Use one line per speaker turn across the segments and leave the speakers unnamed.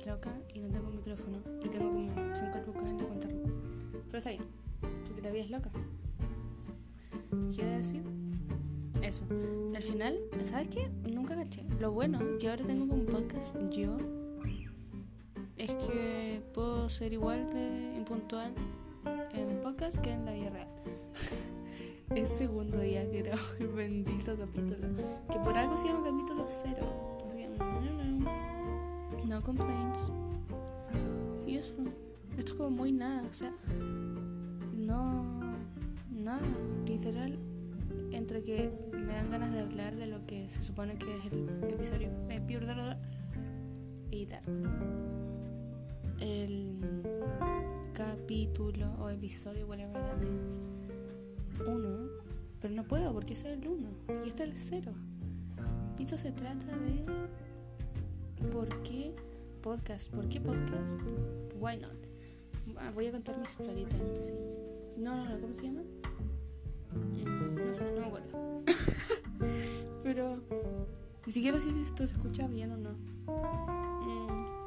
estás loca y no tengo micrófono y tengo como 5 lucas en la cuenta. Pero está bien, porque la vida es loca. ¿Qué iba a decir? Eso. Al final, ¿sabes qué? Nunca caché. Lo bueno que ahora tengo como un podcast yo es que puedo ser igual de impuntual en podcast que en la vida real. es segundo día que grabo el bendito capítulo. Que por algo se llama capítulo cero. No, no, no complaints. Y eso. Esto es como muy nada. O sea, no. Nada. Literal. Entre que me dan ganas de hablar de lo que se supone que es el episodio. Eh, y tal. El capítulo o episodio, whatever that means. Uno, pero no puedo porque es el uno y este es el cero. Esto se trata de por qué podcast, por qué podcast, why not. Ah, voy a contar mi historia Sí. No, no, no, ¿cómo se llama? Mm, no sé, no me acuerdo. pero ni siquiera si esto se escucha bien o no. Mm.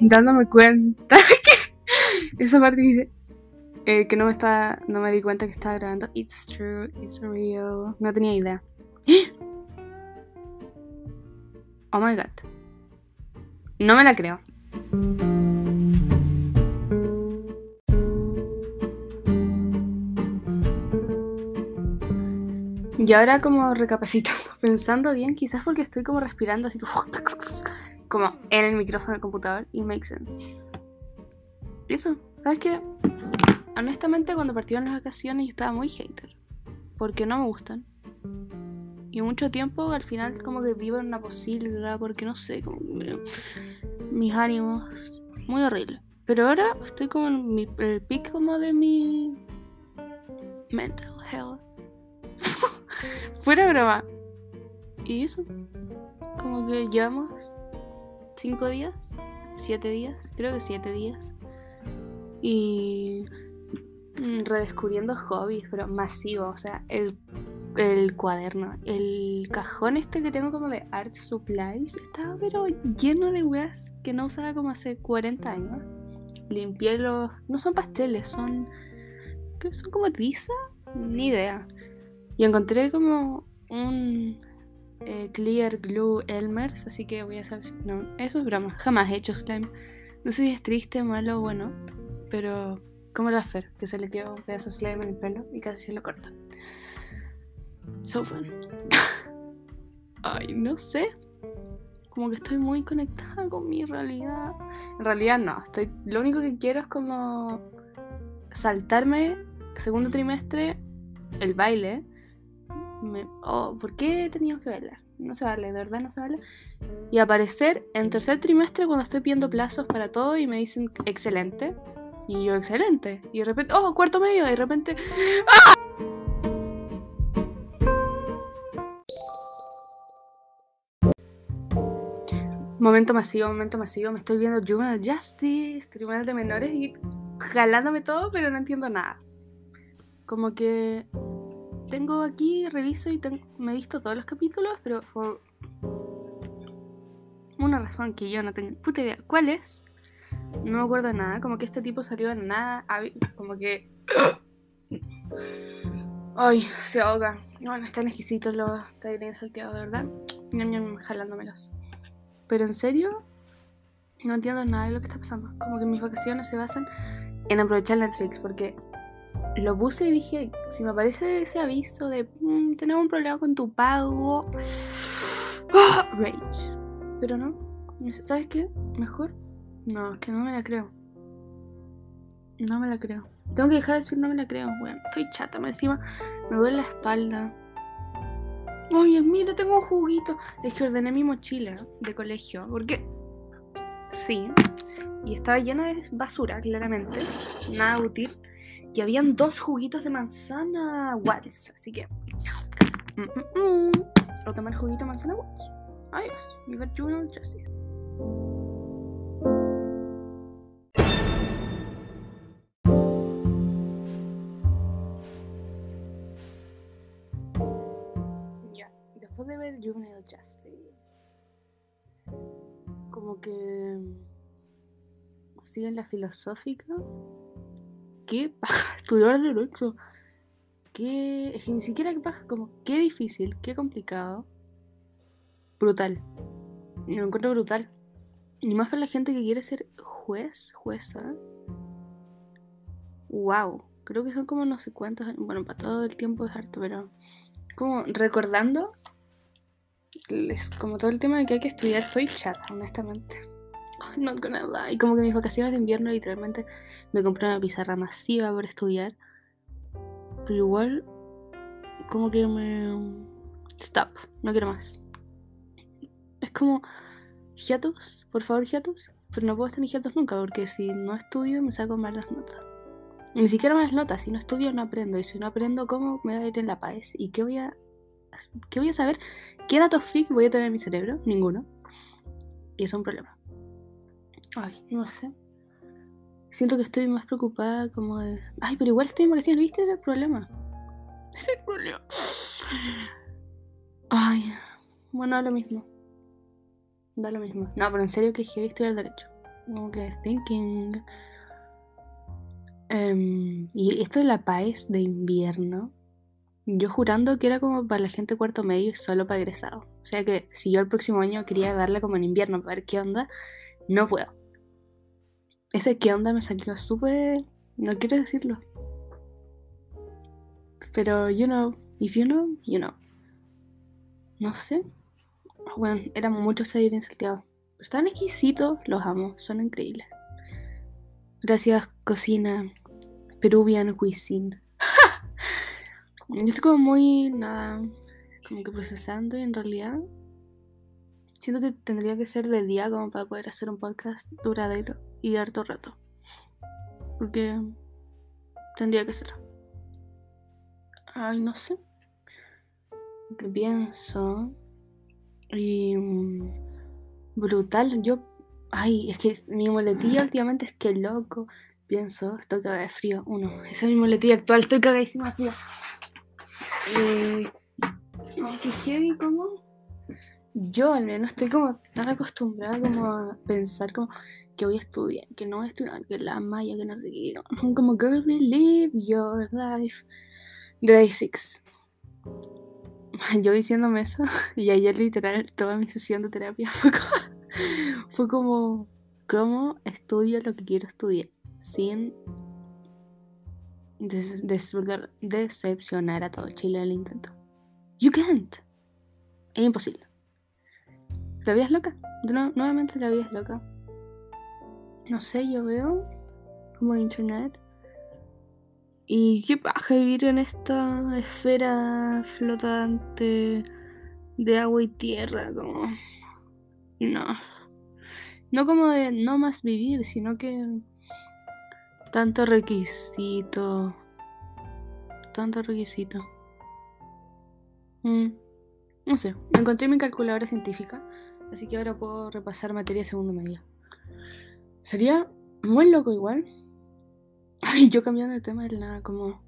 dándome cuenta que esa parte dice eh, que no me está no me di cuenta que estaba grabando. It's true it's real. No tenía idea. Oh my god. No me la creo. Y ahora como recapacitando, pensando bien, quizás porque estoy como respirando así como como en el micrófono del computador y make sense. Eso, ¿sabes qué? Honestamente, cuando partieron las vacaciones yo estaba muy hater. Porque no me gustan. Y mucho tiempo al final como que vivo en una posilga, porque no sé, como mis ánimos. Muy horrible. Pero ahora estoy como en mi, el pic como de mi mental health. Fuera broma. Y eso. Como que llevamos cinco días, siete días, creo que siete días. Y redescubriendo hobbies, pero masivo, o sea, el, el cuaderno, el cajón este que tengo como de art supplies, estaba pero lleno de weas que no usaba como hace 40 años. Limpié los... No son pasteles, son... Que son como tiza, ni idea. Y encontré como un eh, Clear Glue Elmers, así que voy a hacer... No, eso es broma, jamás he hecho slime. No sé si es triste, malo o bueno, pero como la Fer, que se le quedó un pedazo de slime en el pelo y casi se lo corta. So fun. Ay, no sé. Como que estoy muy conectada con mi realidad. En realidad no, estoy lo único que quiero es como saltarme segundo trimestre el baile oh, ¿por qué teníamos que bailar? No se vale, de verdad no se vale. Y aparecer en tercer trimestre cuando estoy pidiendo plazos para todo y me dicen excelente. Y yo excelente. Y de repente, oh, cuarto medio. Y de repente, ¡ah! Momento masivo, momento masivo. Me estoy viendo Juvenile Justice, Tribunal de Menores y jalándome todo, pero no entiendo nada. Como que tengo aquí, reviso y me he visto todos los capítulos, pero por una razón que yo no tengo puta idea. ¿Cuál es? No me acuerdo de nada. Como que este tipo salió en nada. Como que. Ay, se ahoga. Bueno, están exquisitos los tallarines salteados, de verdad. Ñam, ñam, jalándomelos. Pero en serio, no entiendo nada de lo que está pasando. Como que mis vacaciones se basan en aprovechar Netflix, porque lo puse y dije, si me aparece ese aviso de mm, tenemos un problema con tu pago, rage. Pero no, ¿sabes qué? Mejor. No, es que no me la creo. No me la creo. Tengo que dejar de decir no me la creo. Bueno, estoy chata, me encima me duele la espalda. Oye, mira, tengo un juguito. Es que ordené mi mochila de colegio. Porque sí. Y estaba llena de basura, claramente. Nada útil y habían dos juguitos de manzana Watts. Así que. Mm, mm, mm. O tomar juguito de manzana Watts. Adiós. Viva Juno Justice. Ver Juvenile Justice, como que siguen la filosófica. ¿Qué paja estudiar derecho? ¿Qué? Es que ni siquiera qué paja, como qué difícil, qué complicado. Brutal. Y lo encuentro brutal. Y más para la gente que quiere ser juez, jueza. Wow. Creo que son como no sé cuántos. Bueno, para todo el tiempo es harto, pero. Como recordando. Es como todo el tema de que hay que estudiar. Soy chata, honestamente. Not gonna lie. Y como que mis vacaciones de invierno literalmente me compré una pizarra masiva para estudiar. Pero igual. Como que me. Stop. No quiero más. Es como hiatus, por favor hiatus, pero no puedo estar en hiatus nunca porque si no estudio me saco malas notas. Ni siquiera malas notas, si no estudio no aprendo y si no aprendo cómo me voy a ir en la paz y qué voy a qué voy a saber, qué datos freak voy a tener en mi cerebro, ninguno. Y es un problema. Ay, no sé. Siento que estoy más preocupada como de, ay, pero igual estoy en vacaciones, ¿viste? Es el problema. Es el problema. Ay, bueno, lo mismo da lo mismo. No, pero en serio que heavy estudiar derecho. Como que thinking. Em, y esto de la PAES de invierno. Yo jurando que era como para la gente cuarto medio y solo para egresado. O sea que si yo el próximo año quería darle como en invierno para ver qué onda, no puedo. Ese qué onda me salió súper. No quiero decirlo. Pero, you know, if you know, you know. No sé. Bueno, eran muchos seguir en Santiago. están exquisitos, los amo, son increíbles. Gracias, cocina. Peruvian cuisine. Yo estoy como muy, nada, como que procesando y en realidad siento que tendría que ser de día como para poder hacer un podcast duradero y harto rato. Porque tendría que ser. Ay, no sé. Que pienso y mm, brutal. Yo, ay, es que mi muletilla últimamente es que loco. Pienso, estoy cagada de frío. Uno, esa es mi muletilla actual, estoy cagadísima de frío. Eh, que heavy como. Yo al menos estoy como tan acostumbrada como a pensar como que voy a estudiar, que no voy a estudiar, que la maya, que no sé qué. Como girly, live your life. The basics. yo diciéndome eso, y ayer literal toda mi sesión de terapia fue fue como ¿cómo estudio lo que quiero estudiar? Sin decepcionar a todo Chile el intento. You can't. Es imposible. La vida es loca. nuevamente la vida es loca. No sé, yo veo como internet y qué paja vivir en esta esfera flotante de agua y tierra, como. No. No como de no más vivir, sino que. Tanto requisito. Tanto requisito. Mm. No sé, encontré mi calculadora científica, así que ahora puedo repasar materia segundo medio. Sería muy loco igual Ay, yo cambiando de tema de nada, como.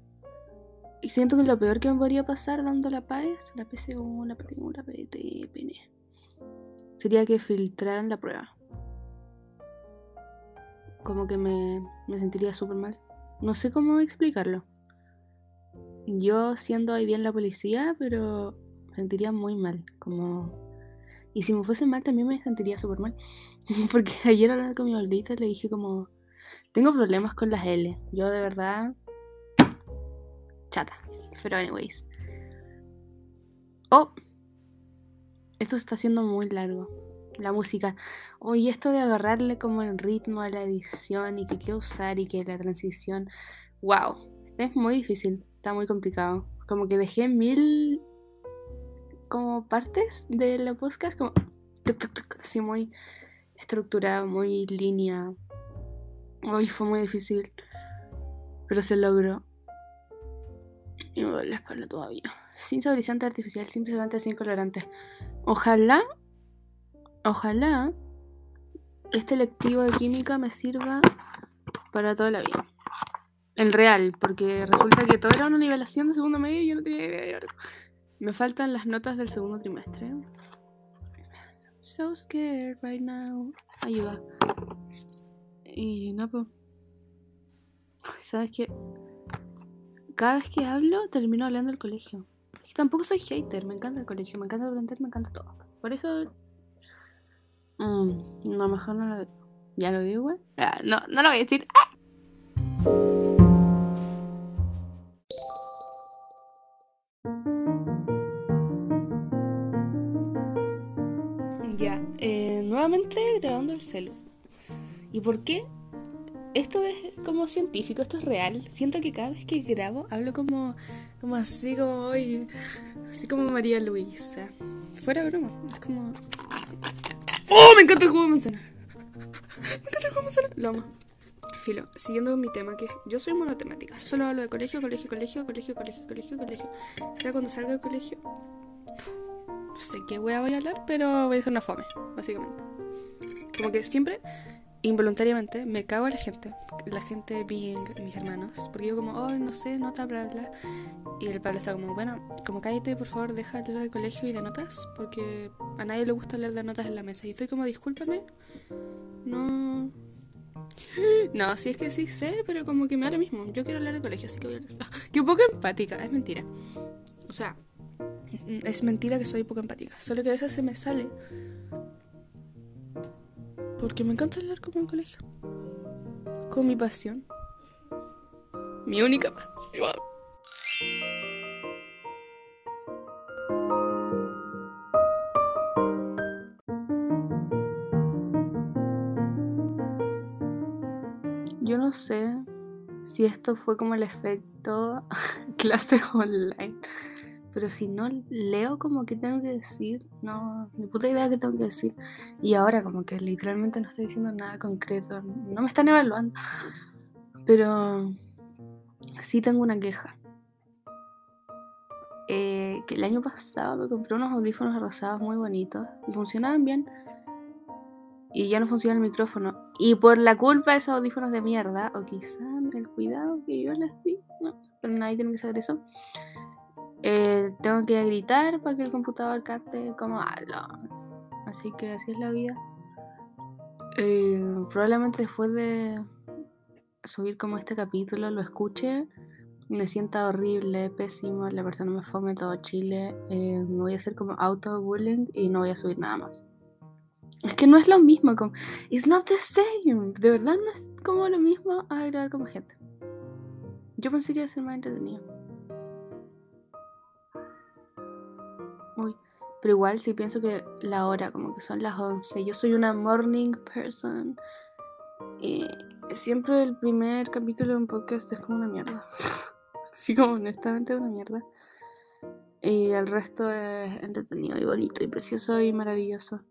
Y siento que lo peor que me podría pasar dando la PAES, la PCU, la PTU, la PTPN, sería que filtraran la prueba. Como que me, me sentiría súper mal. No sé cómo explicarlo. Yo siendo ahí bien la policía, pero me sentiría muy mal. Como. Y si me fuese mal también me sentiría súper mal. Porque ayer hablando con mi abuelita le dije como tengo problemas con las L. Yo de verdad. Chata. Pero, anyways. Oh. Esto está siendo muy largo. La música. Oye, esto de agarrarle como el ritmo a la edición y que qué usar y que la transición. Wow. Es muy difícil. Está muy complicado. Como que dejé mil. Como partes de la podcast. Como. Así muy estructurada, muy línea Hoy fue muy difícil, pero se logró. Y me duele la espalda todavía. Sin saborizante artificial, simplemente sin colorante. Ojalá, ojalá este lectivo de química me sirva para toda la vida. El real, porque resulta que todo era una nivelación de segundo medio y yo no tenía idea de algo. Me faltan las notas del segundo trimestre. So scared right now. Ahí va. Y no, pues. ¿Sabes qué? Cada vez que hablo, termino hablando del colegio. Es tampoco soy hater. Me encanta el colegio, me encanta aprender, me encanta todo. Por eso. Mm, no, mejor no lo. Ya lo digo, güey. Ah, no, no lo voy a decir. ¡Ah! Ya, eh, nuevamente grabando el celu. ¿Y por qué? Esto es como científico, esto es real. Siento que cada vez que grabo hablo como, como así, como hoy, así como María Luisa. Fuera broma, es como. ¡Oh! Me encanta el juego de manzana. Me encanta el juego de manzana. Lo amo. Filo, siguiendo con mi tema, que yo soy monotemática. Solo hablo de colegio, colegio, colegio, colegio, colegio, colegio, colegio. O sea, cuando salga del colegio, no sé qué voy a hablar, pero voy a hacer una fome, básicamente. Como que siempre, involuntariamente, me cago a la gente. La gente being mis hermanos. Porque yo como, oh, no sé, nota, bla, bla. Y el padre está como, bueno, como cállate, por favor, deja de del colegio y de notas. Porque a nadie le gusta hablar de notas en la mesa. Y estoy como, discúlpame. No... No, sí es que sí sé, pero como que me da lo mismo. Yo quiero hablar de colegio, así que voy a hablar. Qué poco empática, es mentira. O sea, es mentira que soy poco empática. Solo que a veces se me sale. Porque me encanta hablar como en colegio. Con mi pasión. Mi única pasión. Yo no sé si esto fue como el efecto clases online. Pero si no leo como que tengo que decir, no, ni puta idea que tengo que decir. Y ahora como que literalmente no estoy diciendo nada concreto. No me están evaluando. Pero sí tengo una queja. Eh, que el año pasado me compré unos audífonos rosados muy bonitos y funcionaban bien. Y ya no funciona el micrófono. Y por la culpa de esos audífonos de mierda, o quizá el cuidado que yo les di, no, pero nadie tiene que saber eso eh, tengo que gritar para que el computador capte como hablo. Así que así es la vida. Eh, probablemente después de subir como este capítulo lo escuche, me sienta horrible, pésimo, la persona me fome todo Chile, eh, me voy a hacer como auto-bullying y no voy a subir nada más. Es que no es lo mismo, como, it's not the same, de verdad no es como lo mismo a grabar como gente. Yo pensé que iba a ser más entretenido. Pero igual si pienso que la hora, como que son las 11. Yo soy una morning person. Y siempre el primer capítulo de un podcast es como una mierda. sí, como honestamente una mierda. Y el resto es entretenido y bonito y precioso y maravilloso.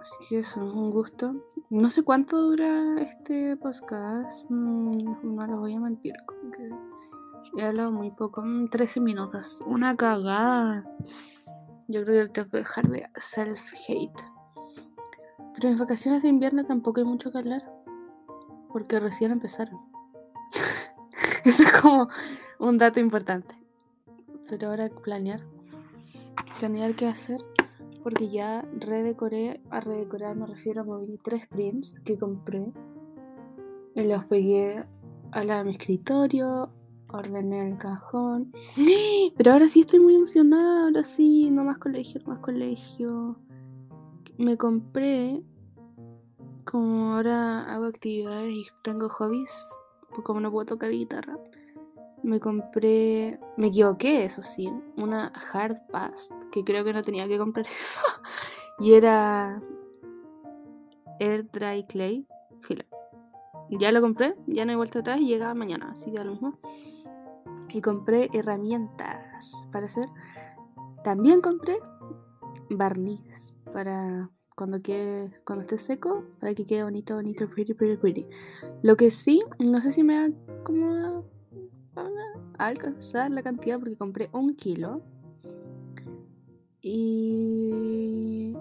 Así que eso, un gusto. No sé cuánto dura este podcast. Mm, no lo voy a mentir. Como que he hablado muy poco. 13 mm, minutos. Una cagada. Yo creo que tengo que dejar de self-hate. Pero en vacaciones de invierno tampoco hay mucho que hablar. Porque recién empezaron. Eso es como un dato importante. Pero ahora planear. Planear qué hacer. Porque ya redecoré. A redecorar me refiero a mover tres prints que compré. Y los pegué a la de mi escritorio, ordené el cajón. Pero ahora sí estoy muy emocionada, ahora sí, no más colegio, no más colegio. Me compré, como ahora hago actividades y tengo hobbies, pues como no puedo tocar guitarra, me compré, me equivoqué, eso sí, una hard pass, que creo que no tenía que comprar eso. y era Air Dry Clay, filo. Ya lo compré, ya no hay vuelta atrás y llega mañana, así que lo mismo y compré herramientas para hacer. También compré barniz para cuando quede, cuando esté seco, para que quede bonito, bonito, pretty, pretty, pretty. Lo que sí, no sé si me va como a alcanzar la cantidad porque compré un kilo. Y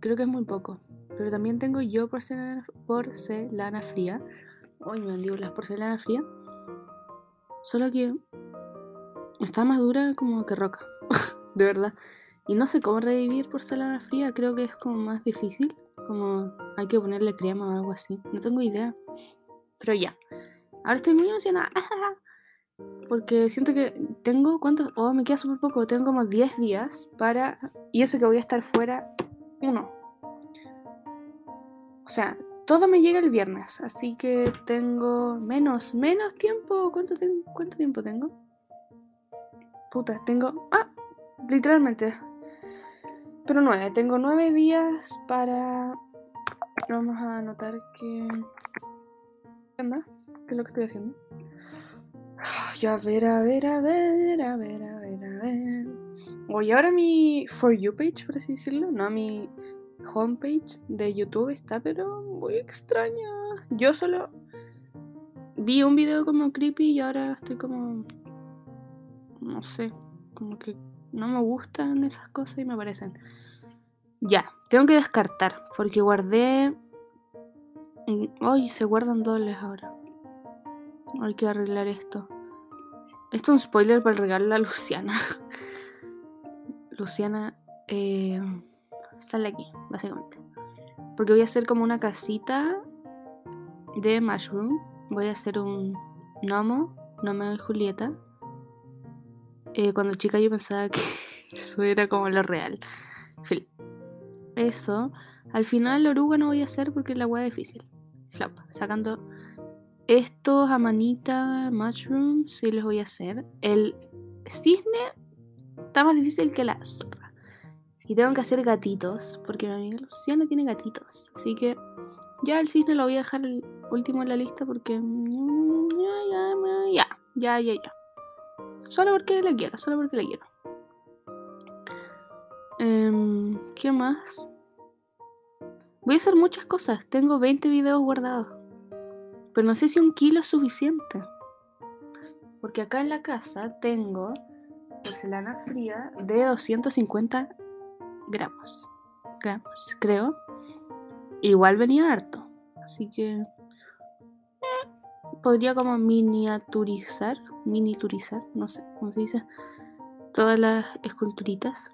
creo que es muy poco. Pero también tengo yo porcelana, porcelana fría. Uy, me las porcelana fría. Solo que está más dura como que roca. de verdad. Y no sé cómo revivir porcelana fría, creo que es como más difícil. Como hay que ponerle crema o algo así. No tengo idea. Pero ya. Ahora estoy muy emocionada. Porque siento que tengo, ¿cuántos? Oh, me queda súper poco. Tengo como 10 días para... Y eso que voy a estar fuera, uno. O sea, todo me llega el viernes. Así que tengo menos, menos tiempo. ¿Cuánto, tengo? ¿Cuánto tiempo tengo? Puta, tengo... Ah, literalmente. Pero nueve. Tengo nueve días para... Vamos a anotar que... ¿Qué onda? ¿Qué es lo que estoy haciendo? Ya, a ver, a ver, a ver, a ver, a ver, a ver. Voy ahora mi For You page, por así decirlo. No, mi homepage de YouTube está, pero muy extraña. Yo solo vi un video como creepy y ahora estoy como. No sé, como que no me gustan esas cosas y me parecen. Ya, tengo que descartar, porque guardé. Ay, se guardan dobles ahora. Hay que arreglar esto. Esto es un spoiler para regalo a Luciana. Luciana eh, sale aquí, básicamente. Porque voy a hacer como una casita de mushroom. Voy a hacer un gnomo, Nomeo y Julieta. Eh, cuando chica yo pensaba que eso era como lo real. Eso. Al final oruga no voy a hacer porque la hueá es difícil. Flop. Sacando estos a manita mushroom sí les voy a hacer. El cisne está más difícil que la. Y tengo que hacer gatitos, porque mi amiga Luciana tiene gatitos. Así que ya el cisne lo voy a dejar el último en la lista porque... Ya, ya, ya, ya. Solo porque le quiero, solo porque le quiero. Em, ¿Qué más? Voy a hacer muchas cosas. Tengo 20 videos guardados. Pero no sé si un kilo es suficiente. Porque acá en la casa tengo porcelana fría de 250 gramos. Gramos, creo. Igual venía harto. Así que eh, podría como miniaturizar, miniturizar, no sé cómo se dice, todas las esculturitas.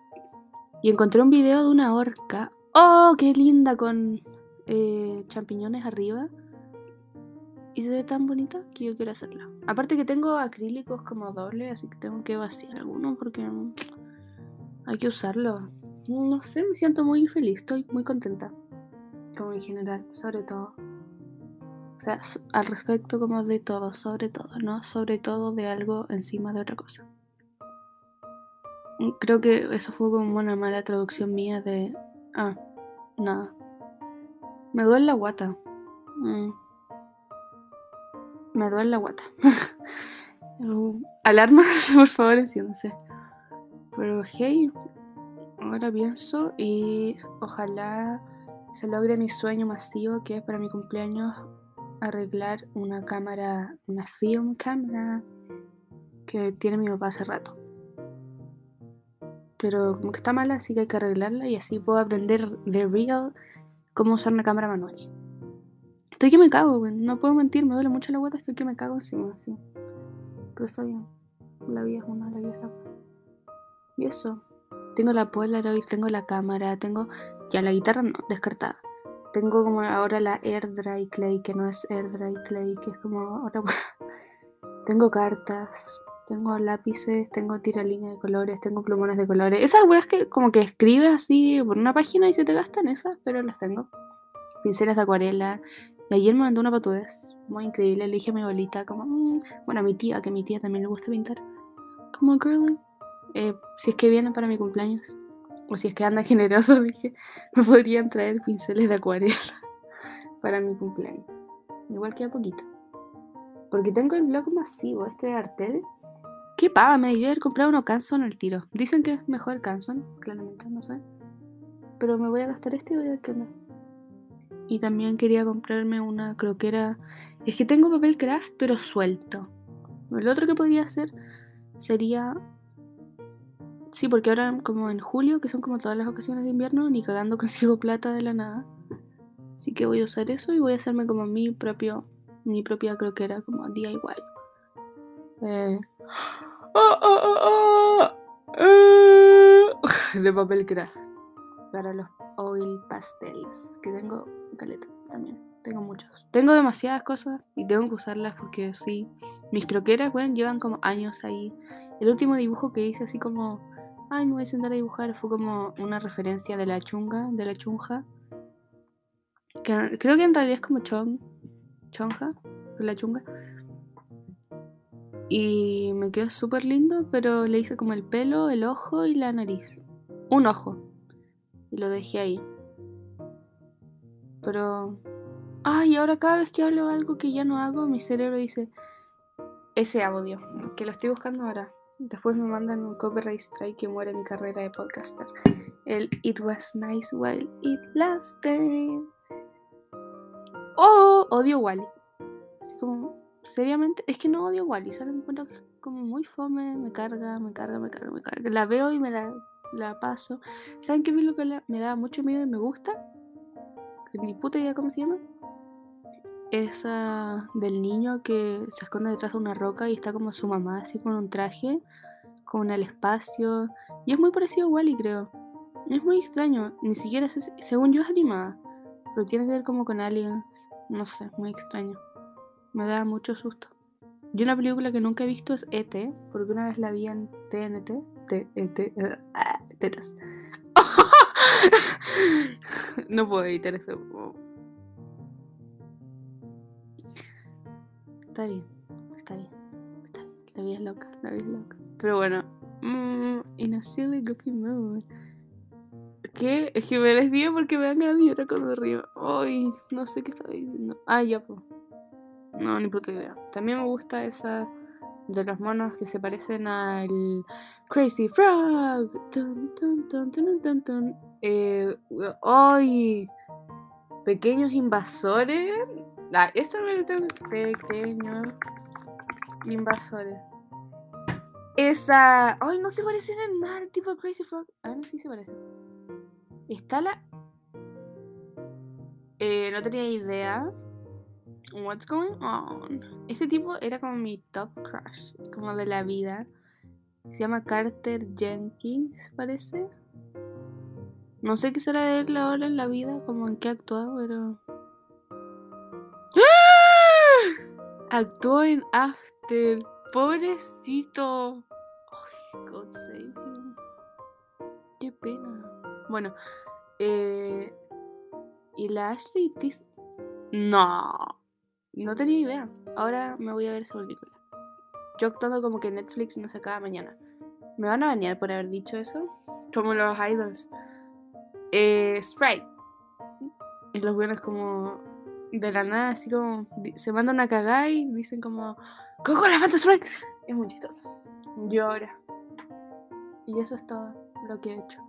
Y encontré un video de una orca. ¡Oh, qué linda! Con eh, champiñones arriba y se ve tan bonita que yo quiero hacerla. Aparte que tengo acrílicos como doble, así que tengo que vaciar alguno porque hay que usarlo. No sé, me siento muy feliz, estoy muy contenta. Como en general, sobre todo. O sea, al respecto como de todo, sobre todo, ¿no? Sobre todo de algo encima de otra cosa. Creo que eso fue como una mala traducción mía de... Ah, nada. Me duele la guata. Mm. Me duele la guata. Alarmas, por favor, enciéndase. Pero hey, ahora pienso y ojalá se logre mi sueño masivo que es para mi cumpleaños arreglar una cámara, una film cámara que tiene mi papá hace rato. Pero como que está mala, así que hay que arreglarla y así puedo aprender de real cómo usar una cámara manual. Estoy que me cago, güey. No puedo mentir, me duele mucho la guata, estoy que me cago encima, sí. Pero está bien. La vida es una, la vida es la Y eso. Tengo la Polaroid, tengo la cámara, tengo. Ya la guitarra no, descartada. Tengo como ahora la Air Dry Clay, que no es Air Dry Clay, que es como otra Tengo cartas, tengo lápices, tengo tiralines de colores, tengo plumones de colores. Esas weas que como que escribes así por una página y se te gastan esas, pero las tengo. Pinceles de acuarela, y ayer me mandó una patudez muy increíble. Le dije a mi abuelita, como, mm", bueno, a mi tía, que a mi tía también le gusta pintar, como girly. Eh, si es que vienen para mi cumpleaños, o si es que anda generoso, dije, me podrían traer pinceles de acuarela para mi cumpleaños. Igual que a poquito. Porque tengo el blog masivo, este de Artel. ¿Qué pava? Me debió haber comprado uno Canson al tiro. Dicen que es mejor Canson, claramente, no sé. Pero me voy a gastar este y voy a ver qué onda. Y también quería comprarme una croquera. Es que tengo papel craft, pero suelto. El otro que podría hacer sería. Sí, porque ahora, como en julio, que son como todas las ocasiones de invierno, ni cagando consigo plata de la nada. Así que voy a usar eso y voy a hacerme como mi propio. Mi propia croquera, como DIY. Eh. ¡Oh, de papel craft para los oil pastels que tengo caleta también tengo muchos tengo demasiadas cosas y tengo que usarlas porque sí mis croqueras bueno llevan como años ahí el último dibujo que hice así como ay me voy a sentar a dibujar fue como una referencia de la chunga de la chunja creo que en realidad es como chong chonja la chunga y me quedó súper lindo, pero le hice como el pelo, el ojo y la nariz. Un ojo. Y lo dejé ahí. Pero... Ay, ahora cada vez que hablo algo que ya no hago, mi cerebro dice ese audio, que lo estoy buscando ahora. Después me mandan un copyright strike que muere mi carrera de podcaster. El It was nice while it lasted. Oh, odio Wally. Así como seriamente, es que no odio Wally, solo encuentro que es como muy fome, me carga, me carga, me carga, me carga. La veo y me la, la paso. ¿Saben qué película me da mucho miedo y me gusta? Ni puta idea cómo se llama. Esa del niño que se esconde detrás de una roca y está como su mamá, así con un traje, como en el espacio. Y es muy parecido a Wally, creo. Es muy extraño, ni siquiera, según yo es animada, pero tiene que ver como con aliens. No sé, muy extraño. Me da mucho susto. Yo una película que nunca he visto es E.T., porque una vez la vi en TNT. T -E -T -E ah, tetas. no puedo editar eso. Está bien, está bien, está bien. La vida es loca, la vida es loca. Pero bueno, mmm, a silly goofy mood. ¿Qué? Es que me desvío porque me dan ganas de llorar cuando río. Ay, no sé qué estaba diciendo. Ah, ya, pues. No, ni puta idea. También me gusta esa de los monos que se parecen al Crazy Frog. eh, ¡Ay! Pequeños invasores. Ah, esa me tengo. Pequeños invasores. Esa. ¡Ay! No se parecen en nada al tipo de Crazy Frog. A ver si se parecen. Está la. Eh, no tenía idea. What's going on? Este tipo era como mi top crush, como de la vida. Se llama Carter Jenkins, parece. No sé qué será de él ahora en la vida, como en qué actuado, pero. Actuó en After. Pobrecito. God save him. Qué pena. Bueno, eh, y la Ashley Tis. No. No tenía idea. Ahora me voy a ver esa película. Yo actuando como que Netflix no se acaba mañana. ¿Me van a bañar por haber dicho eso? Como los idols. Eh, Sprite. Y los buenos como de la nada, así como se mandan a cagar y dicen como ¡Coco la falta Sprite! Es muy chistoso. Ahora. Y eso es todo lo que he hecho.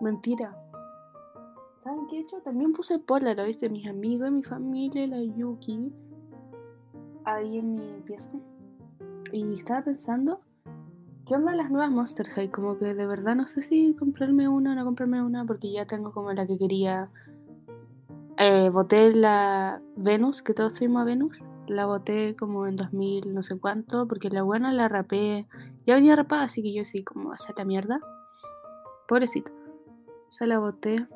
Mentira. ¿Saben qué he hecho? También puse Polaroids de mis amigos, mi familia, la Yuki, ahí en mi pieza. Y estaba pensando, ¿qué onda las nuevas Monster High? Como que de verdad no sé si comprarme una o no comprarme una, porque ya tengo como la que quería. Eh, boté la Venus, que todos fuimos a Venus. La boté como en 2000, no sé cuánto, porque la buena la rapé. Ya venía rapada, así que yo sí, como a la mierda. Pobrecito. O sea, la boté.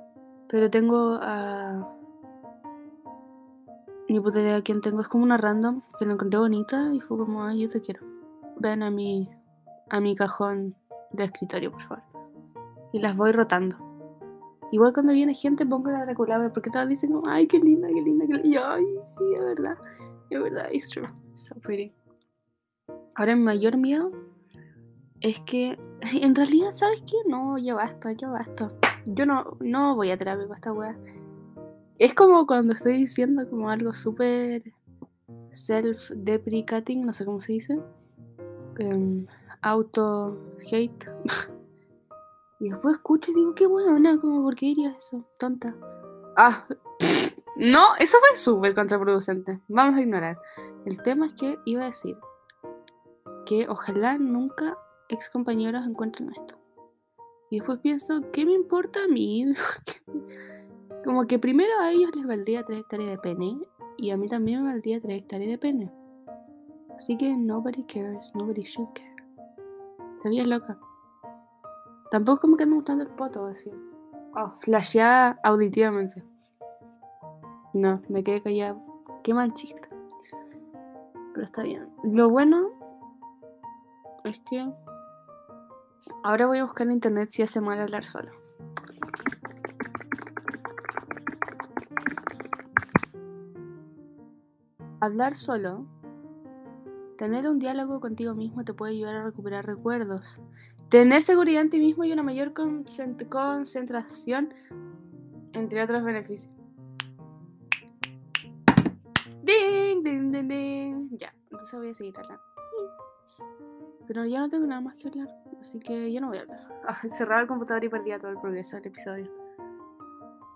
Pero tengo a. Ni puta idea quién tengo. Es como una random que la encontré bonita y fue como, ay, yo te quiero. Ven a mi, a mi cajón de escritorio, por favor. Y las voy rotando. Igual cuando viene gente pongo la Draculabra porque todas dicen como, ay, qué linda, qué linda, qué linda. Y ay, sí, es verdad. Es verdad, it's true. So pretty. Ahora mi mayor miedo es que, en realidad, ¿sabes qué? No, ya basta, ya basta. Yo no, no voy a terapia para esta weá. Es como cuando estoy diciendo como algo súper self-deprecating, no sé cómo se dice. Um, Auto-hate. y después escucho y digo, qué buena, como, ¿por qué dirías eso? Tonta. Ah, no, eso fue súper contraproducente. Vamos a ignorar. El tema es que iba a decir que ojalá nunca ex compañeros encuentren esto. Y después pienso, ¿qué me importa a mí? Como que primero a ellos les valdría 3 hectáreas de pene y a mí también me valdría 3 hectáreas de pene. Así que nobody cares, nobody should care. Está bien loca. Tampoco como que ando mostrando el poto así. Oh, flasheada auditivamente. No, me quedé callado. Qué mal chiste. Pero está bien. Lo bueno es que ahora voy a buscar en internet si hace mal hablar solo. Hablar solo, tener un diálogo contigo mismo te puede ayudar a recuperar recuerdos. Tener seguridad en ti mismo y una mayor concentración, entre otros beneficios. Ding, ding, ding, ding. Ya, entonces voy a seguir hablando. Pero ya no tengo nada más que hablar, así que ya no voy a hablar. Ah, cerraba el computador y perdía todo el progreso del episodio.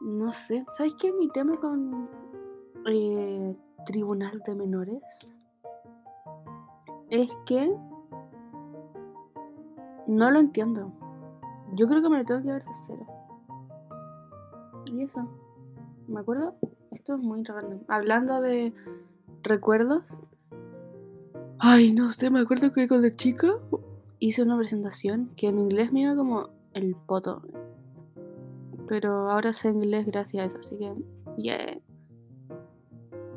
No sé, ¿sabes qué? Mi tema con eh, Tribunal de Menores es que no lo entiendo. Yo creo que me lo tengo que ver de cero. Y eso. ¿Me acuerdo? Esto es muy random. Hablando de recuerdos. Ay, no sé, me acuerdo que con la chica hice una presentación que en inglés me iba como el poto. Pero ahora sé inglés gracias a eso, así que yeah.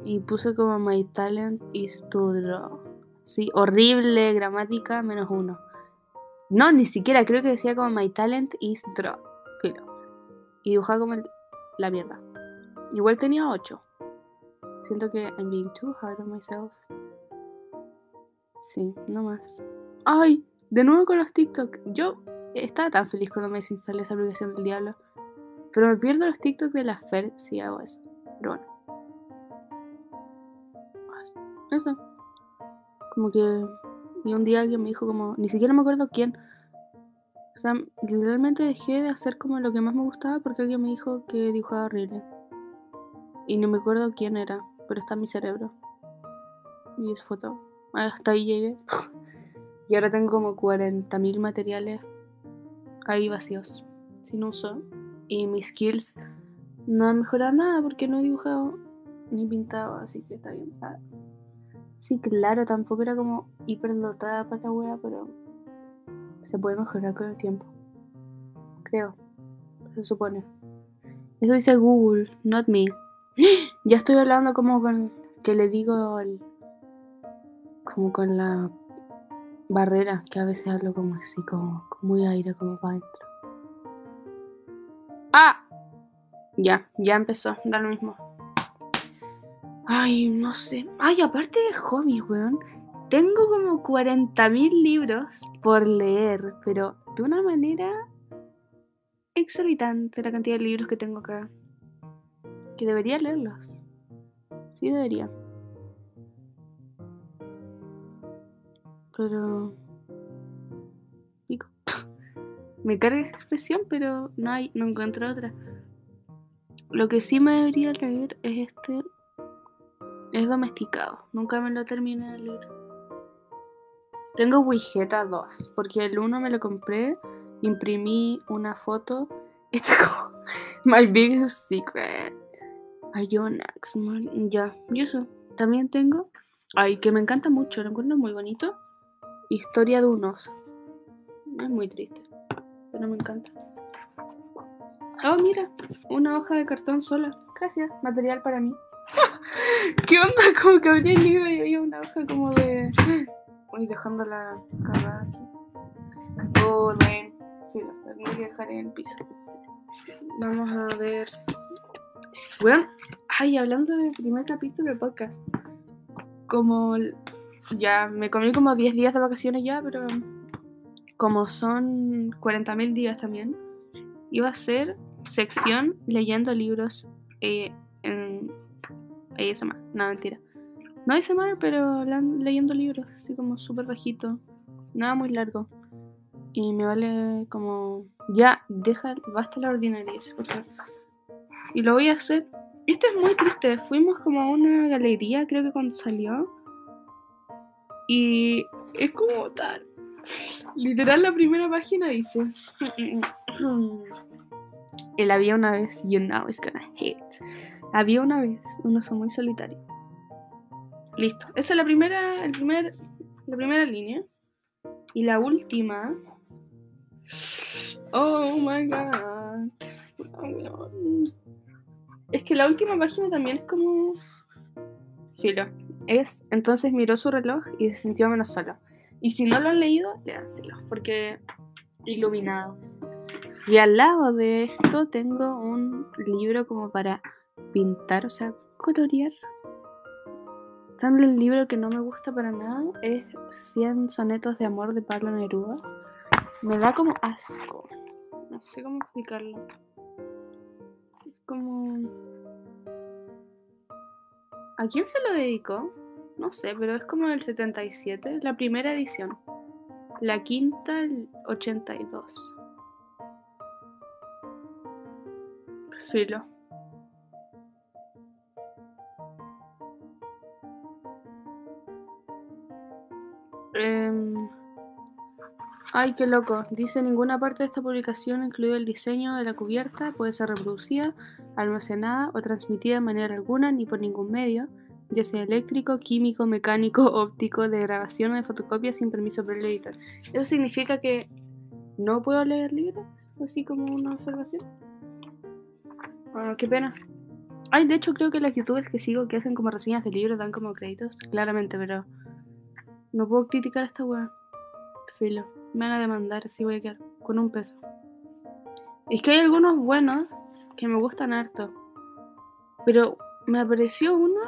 Y puse como my talent is to. Sí, horrible, gramática, menos uno. No, ni siquiera, creo que decía como my talent is draw. Filo. Y dibujaba como la mierda. Igual tenía 8. Siento que I'm being too hard on myself. Sí, no más. ¡Ay! De nuevo con los TikTok. Yo estaba tan feliz cuando me desinstalé esa aplicación del diablo. Pero me pierdo los TikTok de la Fer si hago eso. Pero bueno. eso. Como que. Y un día alguien me dijo como. Ni siquiera me acuerdo quién. O sea, literalmente dejé de hacer como lo que más me gustaba porque alguien me dijo que dibujaba horrible. Y no me acuerdo quién era, pero está en mi cerebro. Y es foto. Hasta ahí llegué. y ahora tengo como 40.000 materiales ahí vacíos, sin uso. Y mis skills no han mejorado nada porque no he dibujado ni pintado, así que está bien. Sí, claro, tampoco era como hiperdotada para la wea, pero se puede mejorar con el tiempo. Creo. Se supone. Eso dice Google, not me. Ya estoy hablando como con. que le digo el. como con la barrera, que a veces hablo como así, como con muy aire, como para adentro. ¡Ah! Ya, ya empezó, da lo mismo. Ay, no sé. Ay, aparte de hobby, weón. Tengo como 40.000 libros por leer, pero de una manera exorbitante la cantidad de libros que tengo acá que debería leerlos. Sí debería. Pero... Pico. me carga esa expresión, pero no hay, no encuentro otra. Lo que sí me debería leer es este. Es domesticado. Nunca me lo terminé de leer. Tengo Wigeta 2, porque el 1 me lo compré, imprimí una foto. Este como My Biggest Secret. Ayonax, ya, y eso. También tengo, ay, que me encanta mucho, lo encuentro muy bonito. Historia de un oso. Es muy triste, pero me encanta. Oh, mira, una hoja de cartón sola. Gracias, material para mí. ¿Qué onda? Como que abrí el libro y había una hoja como de. Uy, dejando la cagada aquí. Oh, lame. Filo, la tengo que dejar en el piso. Vamos a ver. Bueno, ay, hablando del primer capítulo del podcast. Como ya me comí como 10 días de vacaciones ya, pero como son 40.000 días también, iba a ser sección leyendo libros eh, en ASMR. No, mentira. No ASMR, pero leyendo libros, así como súper bajito. Nada muy largo. Y me vale como... Ya, deja, basta la ordinaria, por favor. Y lo voy a hacer. Esto es muy triste. Fuimos como a una galería, creo que cuando salió. Y es como tal. Literal, la primera página dice: El había una vez, you know it's gonna hit. Había una vez un oso muy solitario. Listo. Esa es la primera, el primer, la primera línea. Y la última Oh my god. Es que la última página también es como. Filo. Es. Entonces miró su reloj y se sintió menos solo. Y si no lo han leído, léanselo. Porque. Iluminados. Y al lado de esto tengo un libro como para pintar, o sea, colorear. También el libro que no me gusta para nada es 100 sonetos de amor de Pablo Neruda. Me da como asco. No sé cómo explicarlo. Es como... ¿A quién se lo dedicó? No sé, pero es como del 77, la primera edición. La quinta, el 82. Filo. Em, ay, qué loco. Dice, ninguna parte de esta publicación, incluido el diseño de la cubierta, puede ser reproducida, almacenada o transmitida de manera alguna ni por ningún medio, ya sea eléctrico, químico, mecánico, óptico, de grabación o de fotocopia sin permiso por el editor. ¿Eso significa que no puedo leer libros? Así como una observación. Ah, qué pena. Ay, de hecho creo que los youtubers que sigo que hacen como reseñas de libros dan como créditos, claramente, pero no puedo criticar a esta weá. Filo. Me van a demandar, así voy a quedar con un peso. Es que hay algunos buenos que me gustan harto. Pero me apareció uno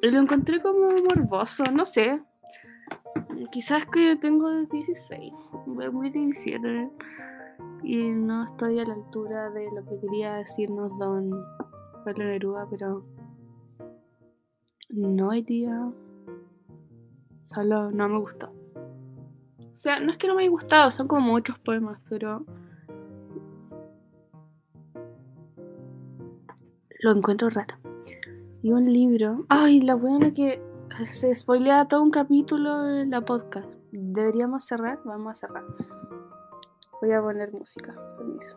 y lo encontré como morboso, no sé. Quizás que yo tengo 16, voy a cumplir 17 y no estoy a la altura de lo que quería decirnos don Pablo Neruda, pero no hay día. Solo no me gustó. O sea, no es que no me haya gustado, son como muchos poemas, pero lo encuentro raro. Y un libro. Ay, la buena que se spoilea todo un capítulo de la podcast. ¿Deberíamos cerrar? Vamos a cerrar. Voy a poner música, permiso.